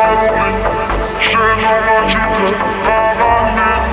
Shit, how much you could, how I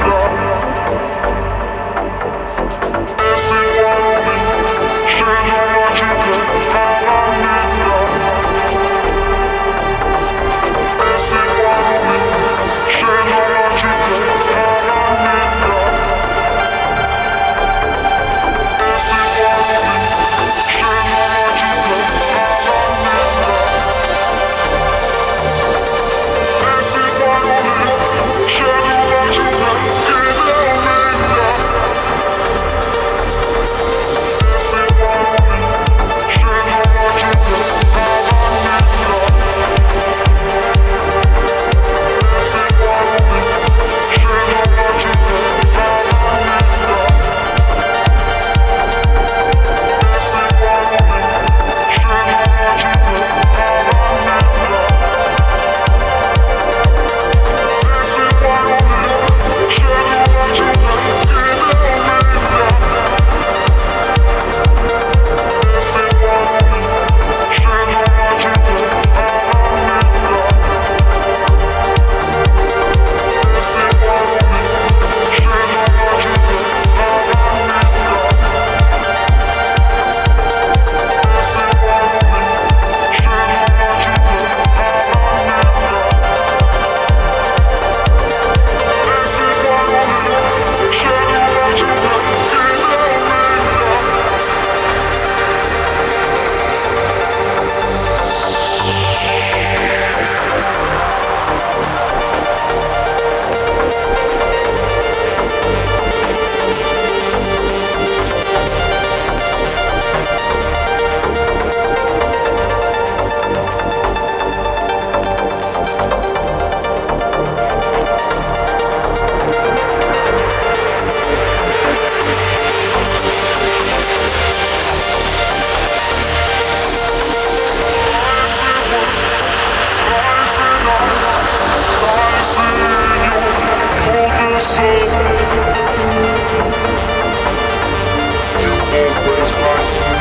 always lights me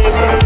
Thank.